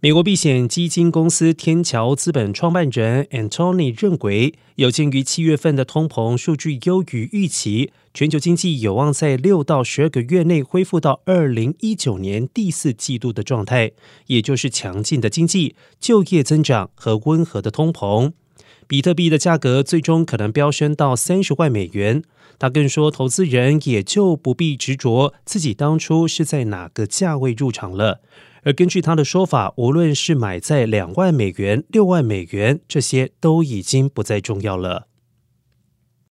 美国避险基金公司天桥资本创办人 Antony 认为，有鉴于七月份的通膨数据优于预期，全球经济有望在六到十二个月内恢复到二零一九年第四季度的状态，也就是强劲的经济、就业增长和温和的通膨。比特币的价格最终可能飙升到三十万美元。他更说，投资人也就不必执着自己当初是在哪个价位入场了。而根据他的说法，无论是买在两万美元、六万美元，这些都已经不再重要了。